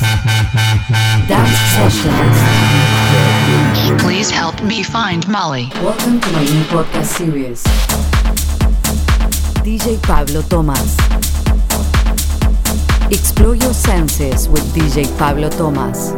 Dance Sessions. Please help me find Molly. Welcome to my new podcast series. DJ Pablo Thomas. Explore your senses with DJ Pablo Thomas.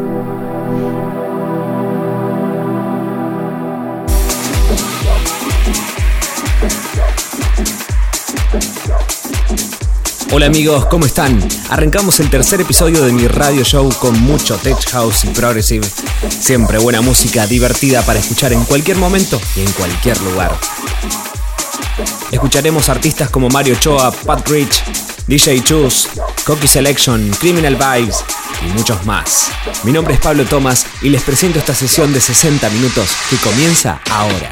Hola amigos, ¿cómo están? Arrancamos el tercer episodio de mi radio show con mucho tech house y progressive. Siempre buena música divertida para escuchar en cualquier momento y en cualquier lugar. Escucharemos artistas como Mario Choa, Pat Rich, DJ Chus, Cocky Selection, Criminal Vibes y muchos más. Mi nombre es Pablo Tomás y les presento esta sesión de 60 minutos que comienza ahora.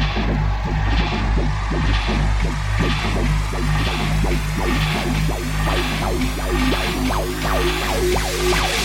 Thank you.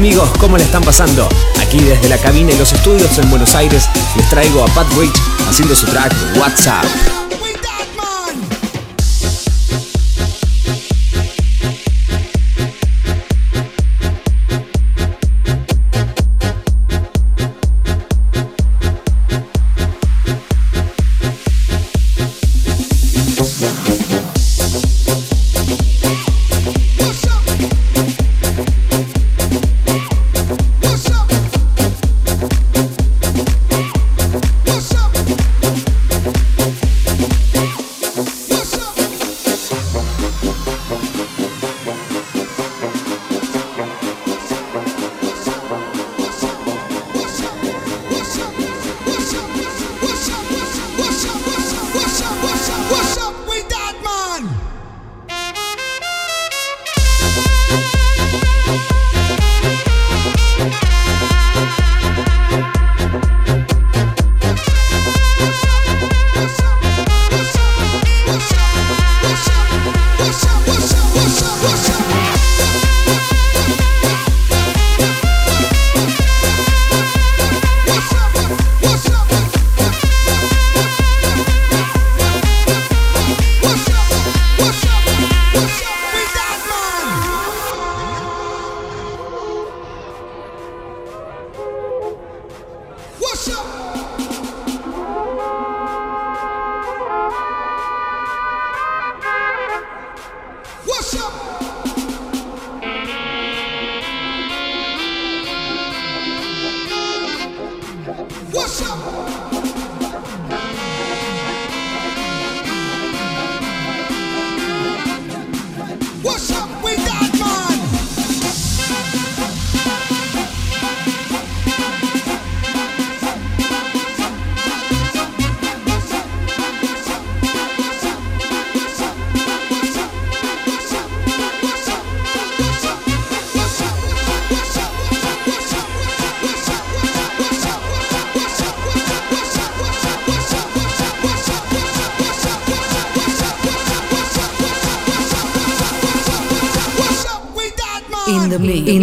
Amigos? ¿Cómo le están pasando? Aquí desde la cabina y los estudios en Buenos Aires les traigo a Pat Rich haciendo su track WhatsApp.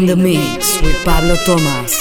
The mix with Pablo Tomás.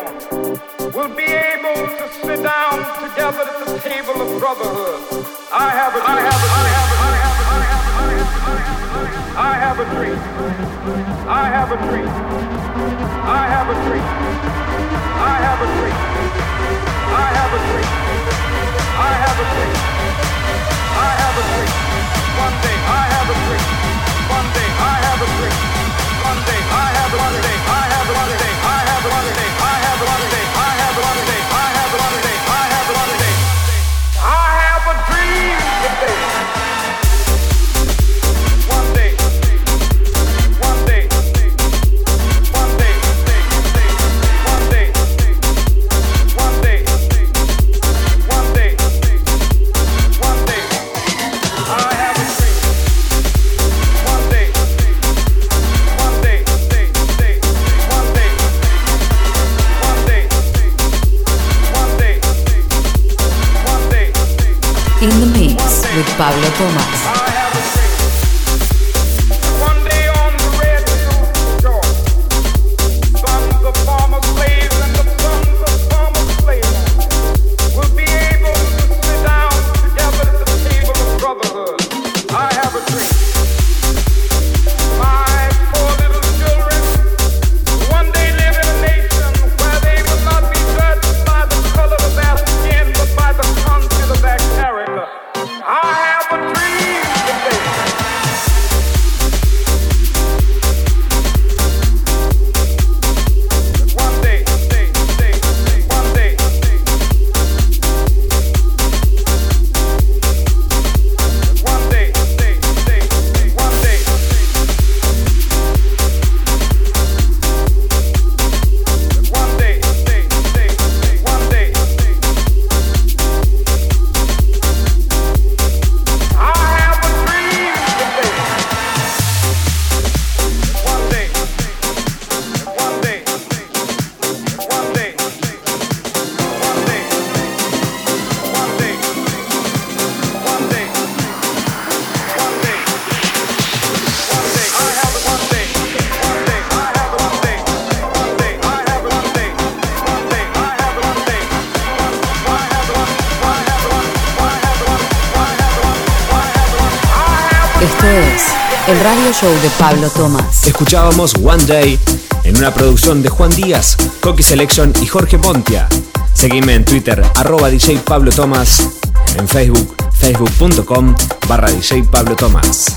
will be able to sit down together at the table of brotherhood. I have a dream. I have a dream. I have a dream. I have a dream. I have a dream. I have a dream. I have a dream. I have a dream. One day I have a dream. One day I have a dream. One day I have a dream. Thomas. Show de Pablo Tomás. Escuchábamos One Day en una producción de Juan Díaz, Coqui Selection y Jorge Pontia. Seguime en Twitter, arroba DJ Pablo Tomás, en Facebook, facebook.com barra DJ Pablo Tomás.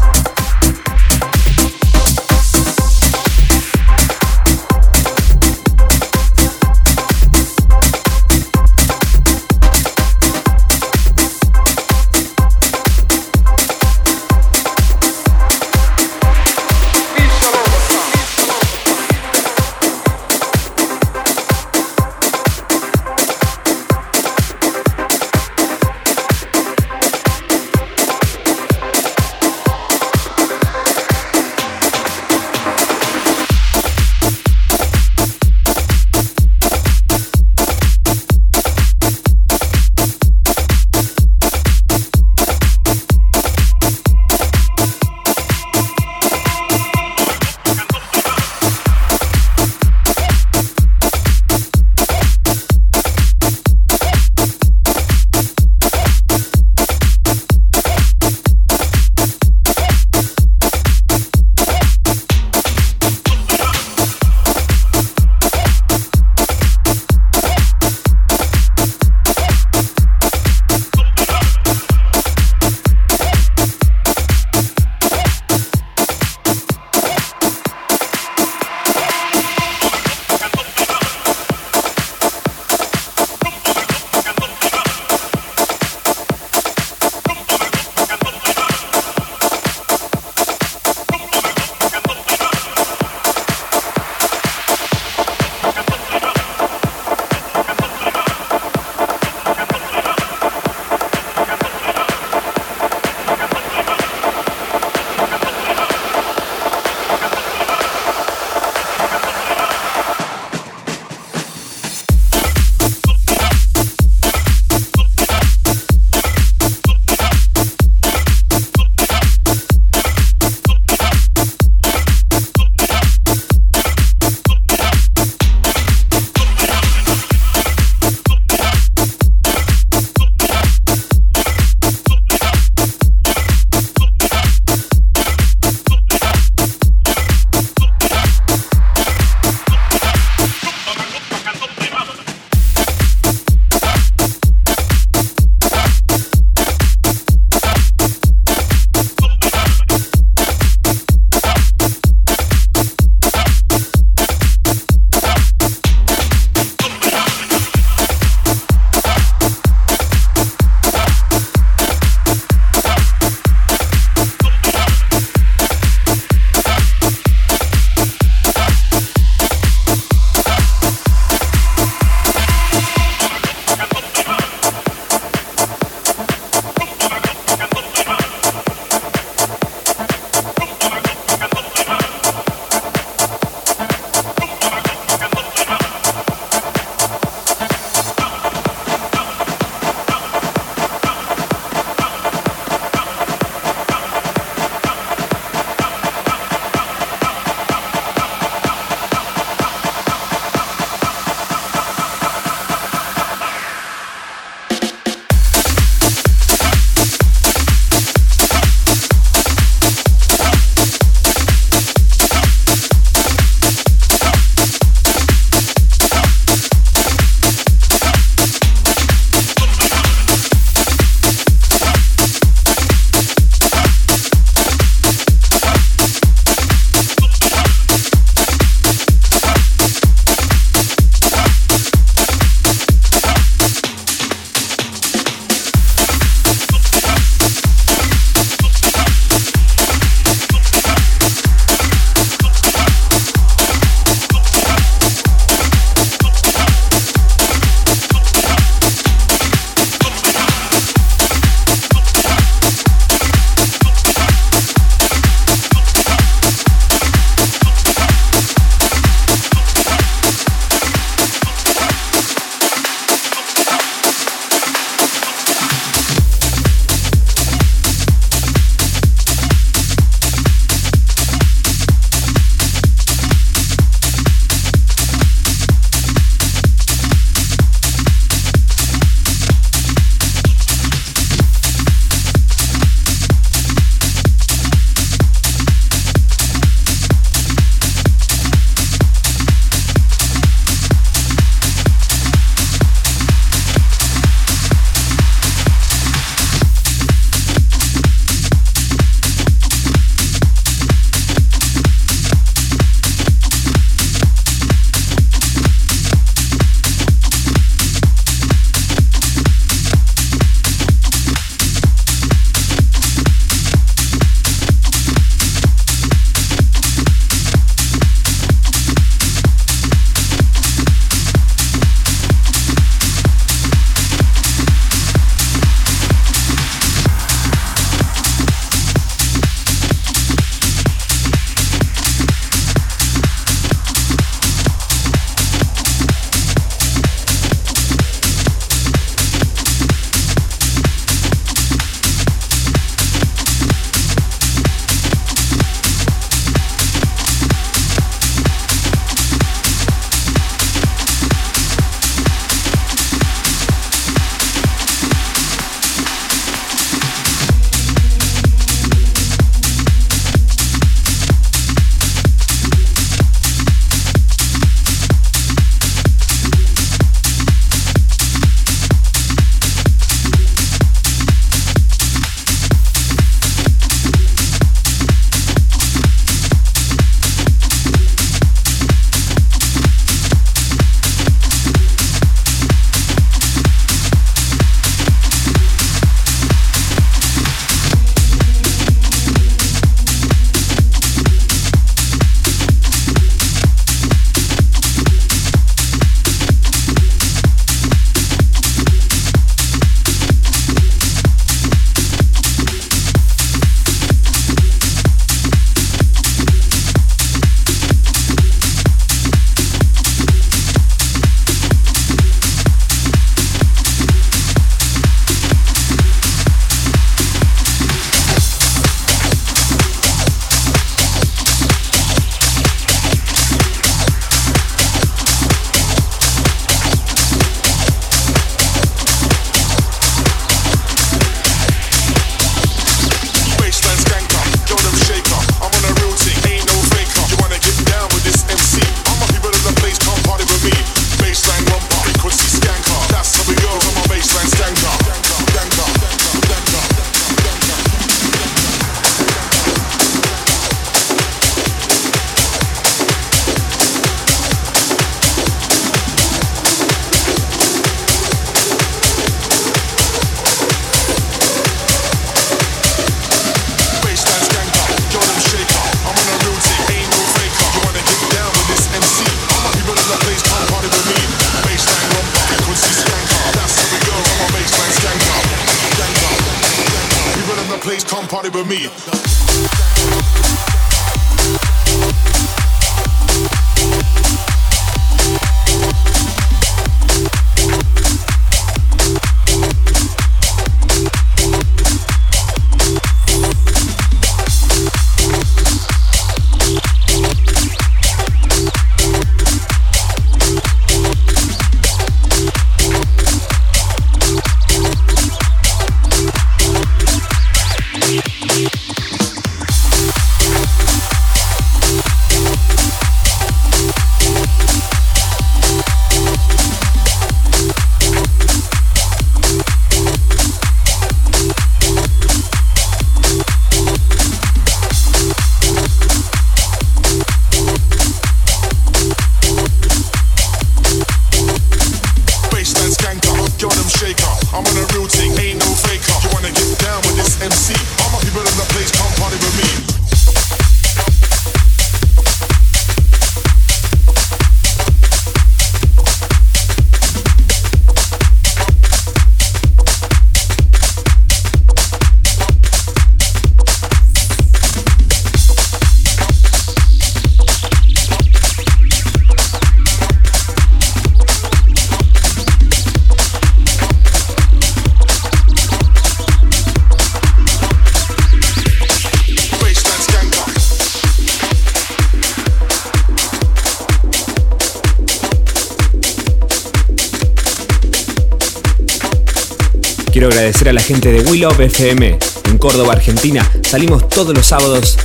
Agradecer a la gente de Love FM en Córdoba, Argentina. Salimos todos los sábados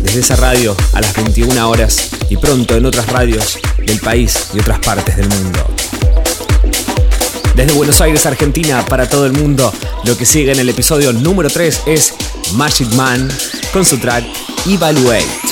desde esa radio a las 21 horas y pronto en otras radios del país y otras partes del mundo. Desde Buenos Aires, Argentina, para todo el mundo, lo que sigue en el episodio número 3 es Magic Man con su track Evaluate.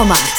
Pablo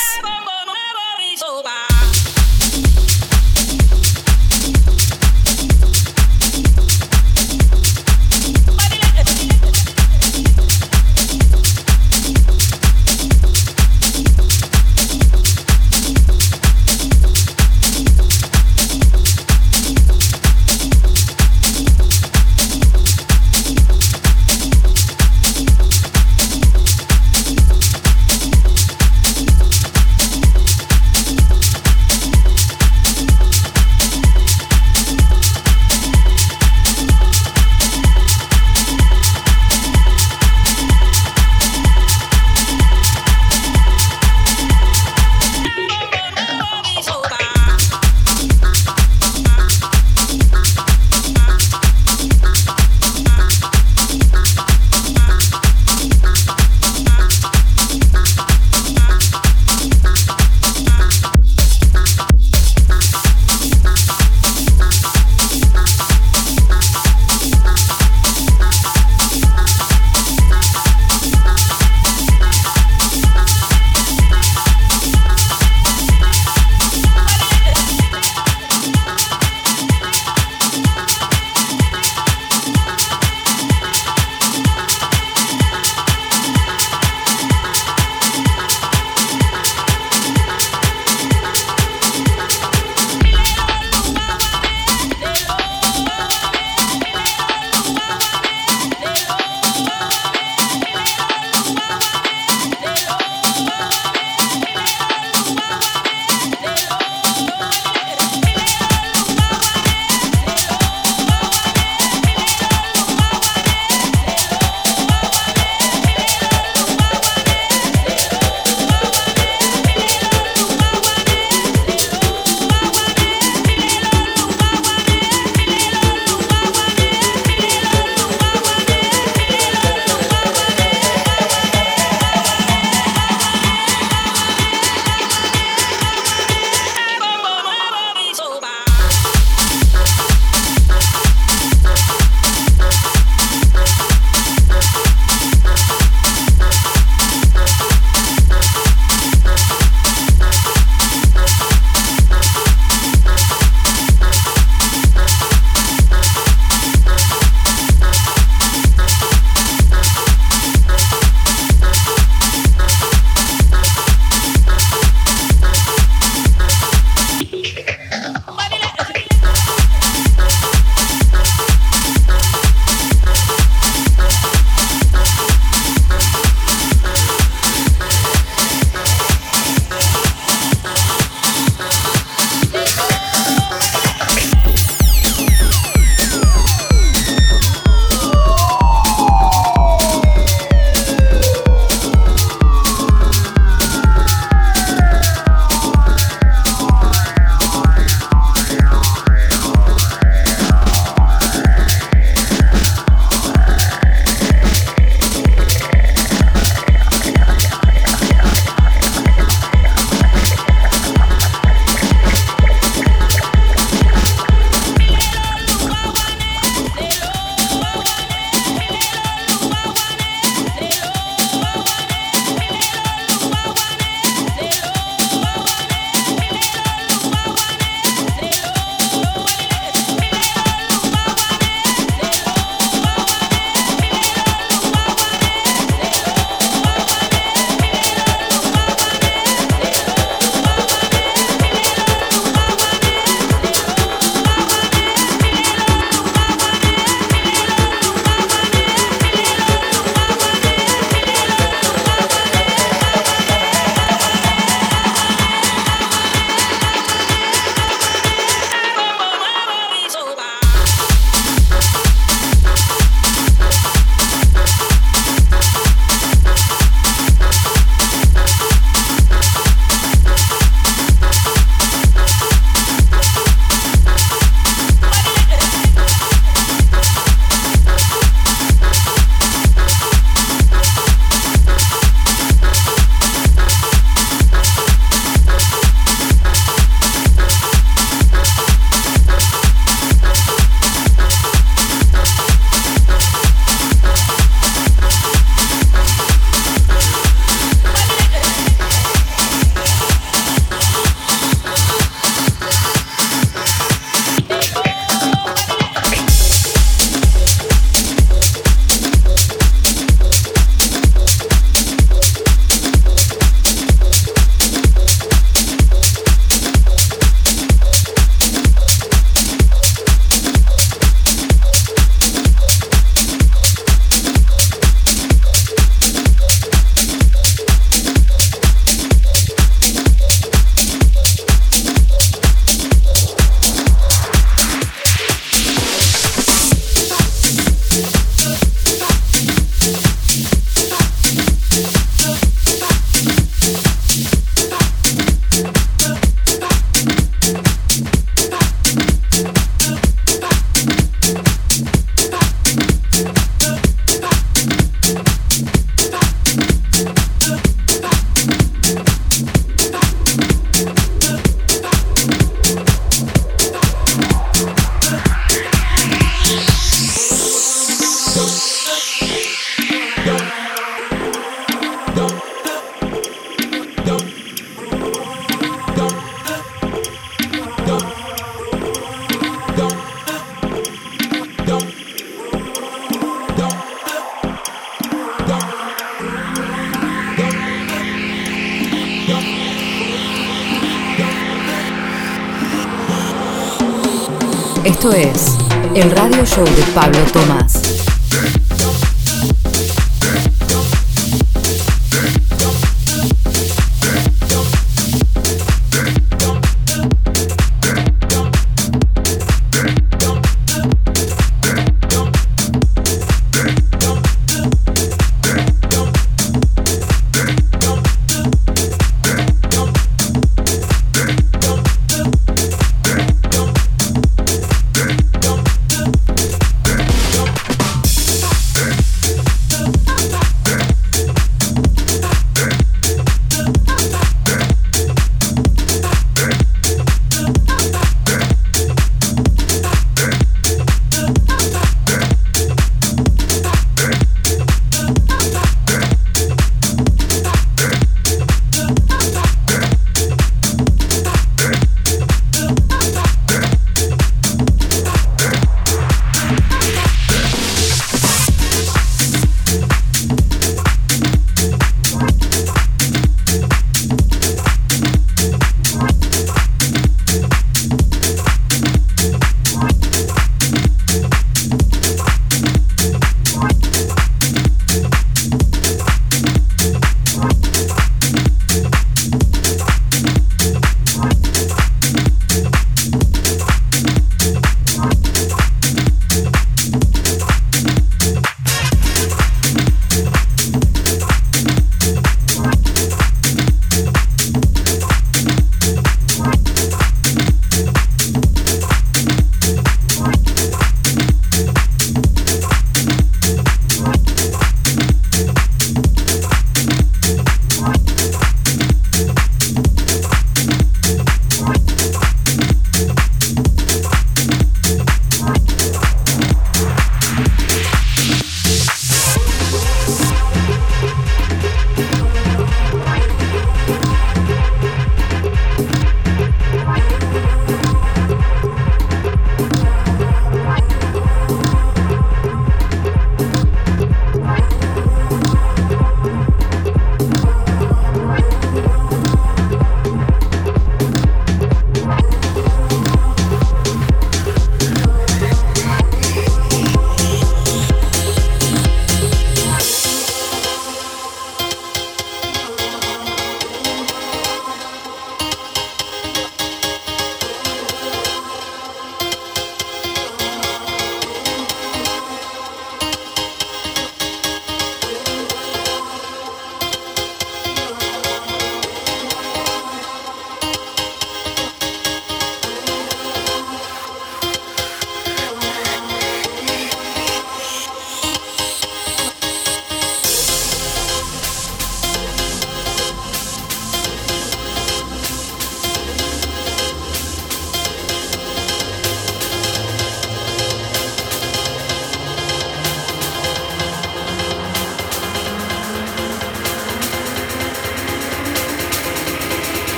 Esto es el radio show de Pablo Tomás.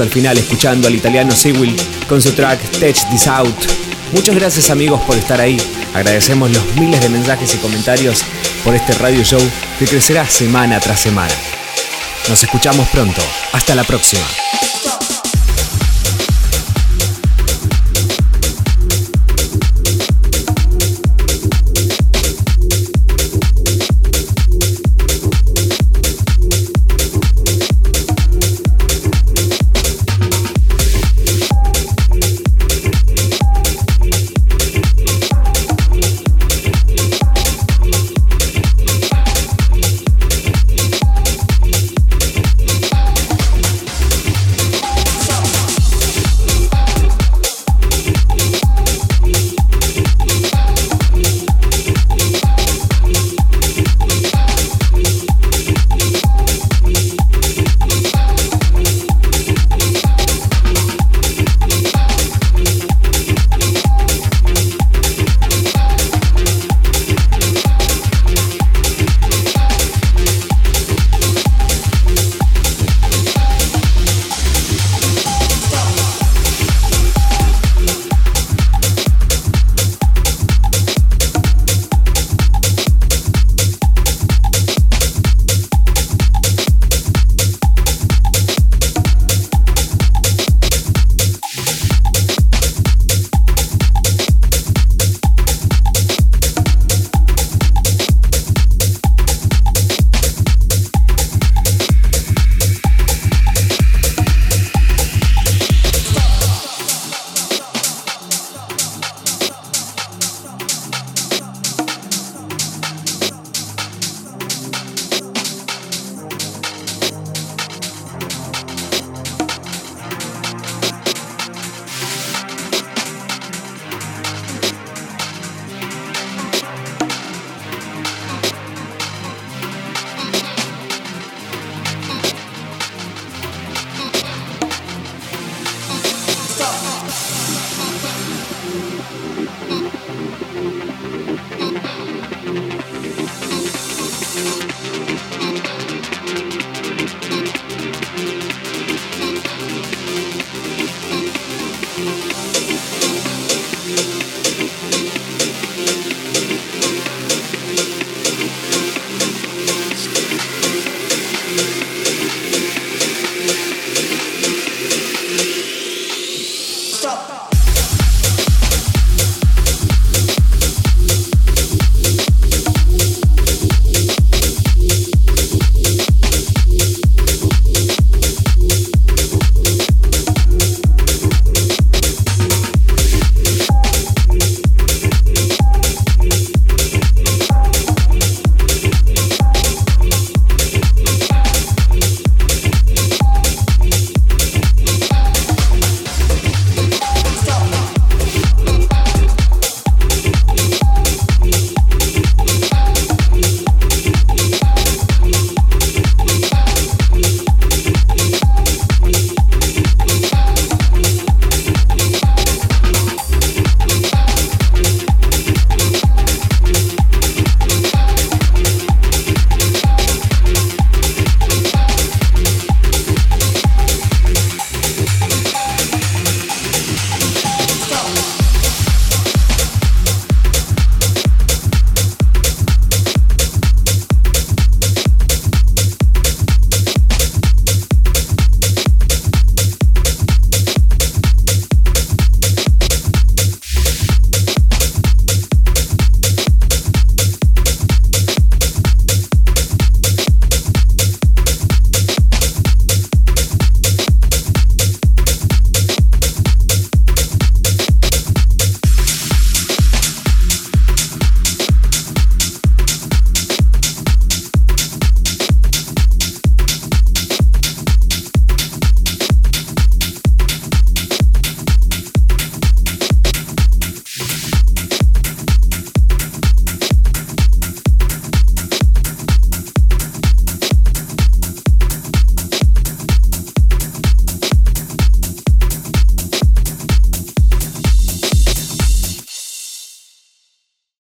Al final escuchando al italiano Sewell con su track Tech This Out. Muchas gracias amigos por estar ahí. Agradecemos los miles de mensajes y comentarios por este radio show que crecerá semana tras semana. Nos escuchamos pronto. Hasta la próxima.